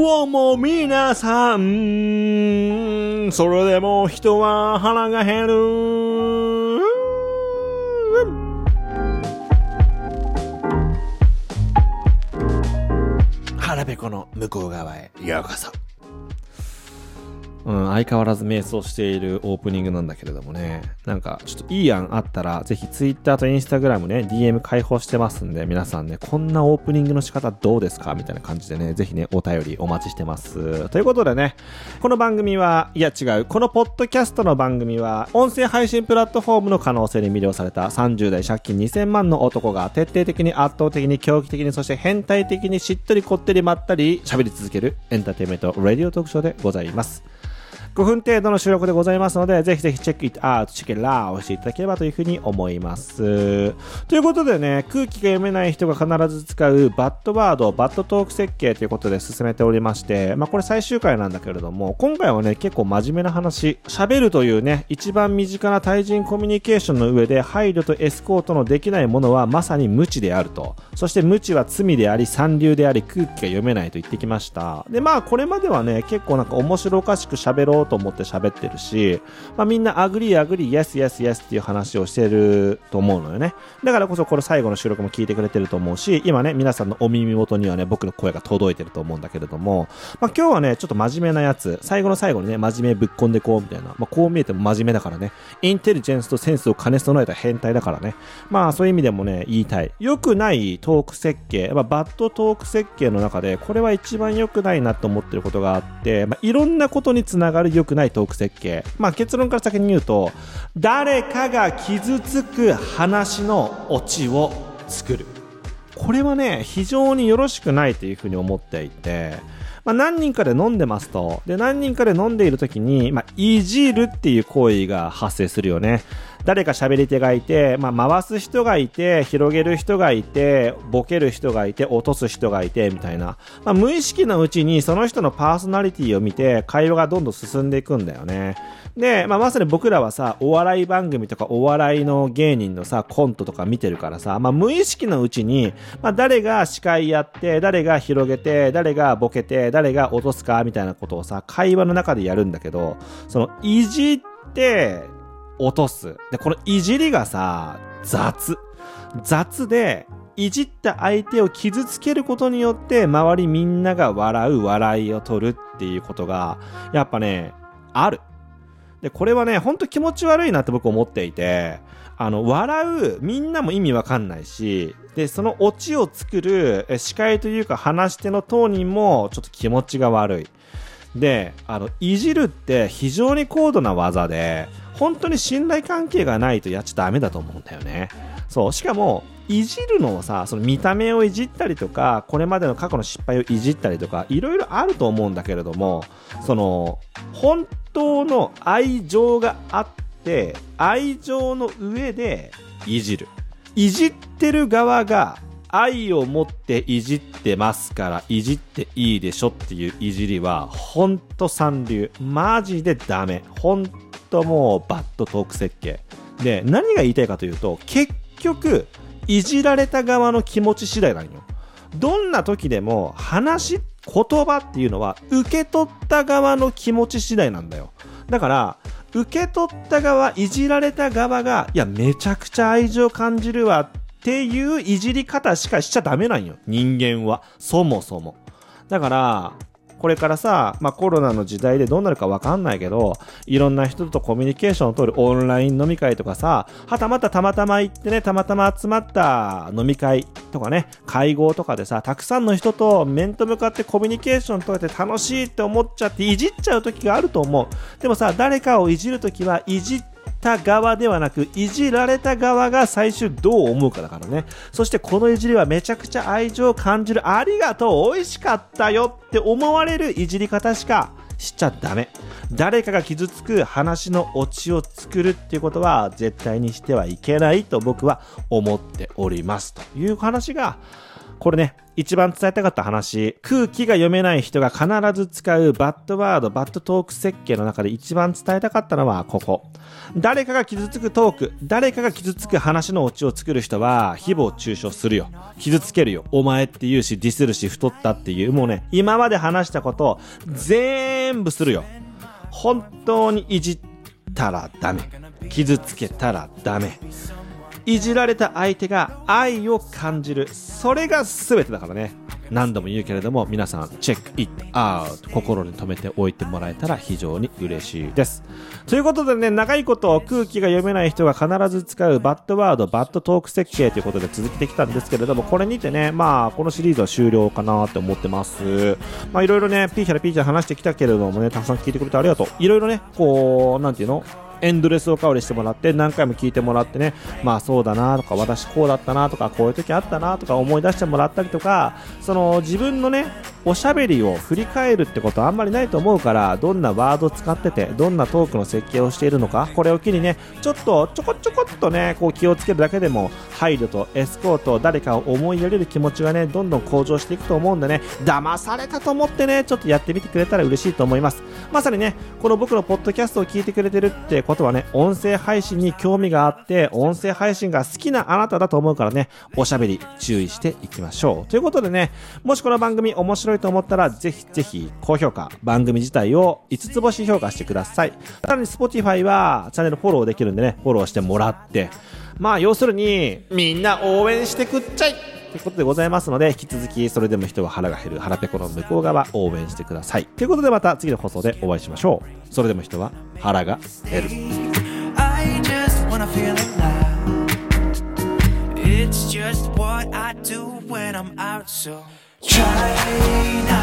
うも皆さん、それでも人は腹が減る。腹ペコの向こう側へようこそ。うん、相変わらず瞑想しているオープニングなんだけれどもね、なんかちょっといい案あったら、ぜひ Twitter と Instagram ね、DM 開放してますんで、皆さんね、こんなオープニングの仕方どうですかみたいな感じでね、ぜひね、お便りお待ちしてます。ということでね、この番組は、いや違う、このポッドキャストの番組は、音声配信プラットフォームの可能性に魅了された30代借金2000万の男が徹底的に圧倒的に狂気的にそして変態的にしっとりこってりまったり喋り続けるエンターテイメントラディオ特徴でございます。5分程度の収録でございますので、ぜひぜひチェックイットアウト、チェックラーをしていただければというふうに思います。ということでね、空気が読めない人が必ず使うバッドワード、バッドトーク設計ということで進めておりまして、まあこれ最終回なんだけれども、今回はね、結構真面目な話、喋るというね、一番身近な対人コミュニケーションの上で配慮とエスコートのできないものはまさに無知であると。そして無知は罪であり、三流であり、空気が読めないと言ってきました。で、まあこれまではね、結構なんか面白おかしく喋ろうと思って喋ってるし、まあみんな agree agree、yes yes yes っていう話をしてると思うのよね。だからこそこれ最後の収録も聞いてくれてると思うし、今ね、皆さんのお耳元にはね、僕の声が届いてると思うんだけれども、まあ今日はね、ちょっと真面目なやつ、最後の最後にね、真面目ぶっこんでこうみたいな、まあこう見えても真面目だからね、インテリジェンスとセンスを兼ね備えた変態だからね、まあそういう意味でもね、言いたい。良くないトーク設計、まあバッドトーク設計の中で、これは一番良くないなと思ってることがあって、まあいろんなことにつながる良くないトーク設計。まあ結論から先に言うと、誰かが傷つく話のオチを作る。これはね、非常によろしくないというふうに思っていて、まあ、何人かで飲んでますと。で、何人かで飲んでいる時に、まあ、いじるっていう行為が発生するよね。誰か喋り手がいて、まあ、回す人がいて、広げる人がいて、ボケる人がいて、落とす人がいて、みたいな。まあ、無意識のうちにその人のパーソナリティを見て、会話がどんどん進んでいくんだよね。で、まあ、まさに僕らはさ、お笑い番組とかお笑いの芸人のさ、コントとか見てるからさ、まあ、無意識のうちに、まあ、誰が司会やって、誰が広げて、誰がボケて、誰が落とすか、みたいなことをさ、会話の中でやるんだけど、その、いじって、落とす。で、このいじりがさ、雑。雑で、いじった相手を傷つけることによって、周りみんなが笑う、笑いを取るっていうことが、やっぱね、ある。で、これはね、ほんと気持ち悪いなって僕思っていて、あの、笑う、みんなも意味わかんないし、で、そのオチを作る、え司会というか話し手の当人も、ちょっと気持ちが悪い。で、あの、いじるって非常に高度な技で、本当に信頼関係がないとやっちゃダメだと思うんだよね。そう。しかも、いじるのをさ、その見た目をいじったりとか、これまでの過去の失敗をいじったりとか、いろいろあると思うんだけれども、その、本当の愛情があって、愛情の上でいじる。いじってる側が愛を持っていじってますから、いじっていいでしょっていういじりは、ほんと三流。マジでダメ。ほんともうバッドトーク設計。で、何が言いたいかというと、結局、いじられた側の気持ち次第なんよ。どんな時でも話、言葉っていうのは受け取った側の気持ち次第なんだよ。だから、受け取った側、いじられた側が、いや、めちゃくちゃ愛情感じるわっていういじり方しかしちゃダメなんよ。人間は。そもそも。だから、これからさ、まあ、コロナの時代でどうなるかわかんないけど、いろんな人とコミュニケーションを取るオンライン飲み会とかさ、はたまたたまたま行ってね、たまたま集まった飲み会とかね、会合とかでさ、たくさんの人と面と向かってコミュニケーション取れて楽しいって思っちゃっていじっちゃう時があると思う。でもさ、誰かをいじる時はいじった側ではなく、いじられた側が最終どう思うかだからね。そしてこのいじりはめちゃくちゃ愛情を感じる。ありがとう美味しかったよって思われるいじり方しかしちゃダメ。誰かが傷つく話のオチを作るっていうことは絶対にしてはいけないと僕は思っております。という話が、これね、一番伝えたかった話、空気が読めない人が必ず使うバッドワード、バッドトーク設計の中で一番伝えたかったのはここ。誰かが傷つくトーク、誰かが傷つく話のオチを作る人は、誹謗中傷するよ。傷つけるよ。お前って言うし、ディスるし、太ったっていう、もうね、今まで話したことを全部するよ。本当にいじったらダメ。傷つけたらダメ。いじられた相手が愛を感じる。それが全てだからね。何度も言うけれども、皆さん、チェックイットアウト。心に留めておいてもらえたら非常に嬉しいです。ということでね、長いこと空気が読めない人が必ず使うバッドワード、バッドトーク設計ということで続けてきたんですけれども、これにてね、まあ、このシリーズは終了かなって思ってます。まあ、いろいろね、ピーチャラピーチャラ話してきたけれどもね、たくさん聞いてくれてありがとう。いろいろね、こう、なんていうの？エンドレスおかわりしてもらって何回も聞いてもらってね。まあそうだなとか私こうだったなとかこういう時あったなとか思い出してもらったりとかその自分のねおしゃべりを振り返るってことはあんまりないと思うからどんなワード使っててどんなトークの設計をしているのかこれを機にねちょっとちょこちょこっとねこう気をつけるだけでも配慮とエスコート誰かを思いやれる気持ちがねどんどん向上していくと思うんでね騙されたと思ってねちょっとやってみてくれたら嬉しいと思います。まさにねこの僕のポッドキャストを聞いてくれてるってことはね音声配信に興味があって音声配信が好きなあなただと思うからねおしゃべり注意していきましょう。ということでねもしこの番組面白いと思ったらぜひぜひ高評価番組自体を5つ星評価してください。さらに Spotify はチャンネルフォローできるんでねフォローしてもらって。まあ要するにみんな応援してくっちゃい。ということでございますので、引き続きそれでも人は腹が減る腹ペコの向こう側応援してください。ということでまた次の放送でお会いしましょう。それでも人は腹が減る。It's just what I do when I'm out, so try not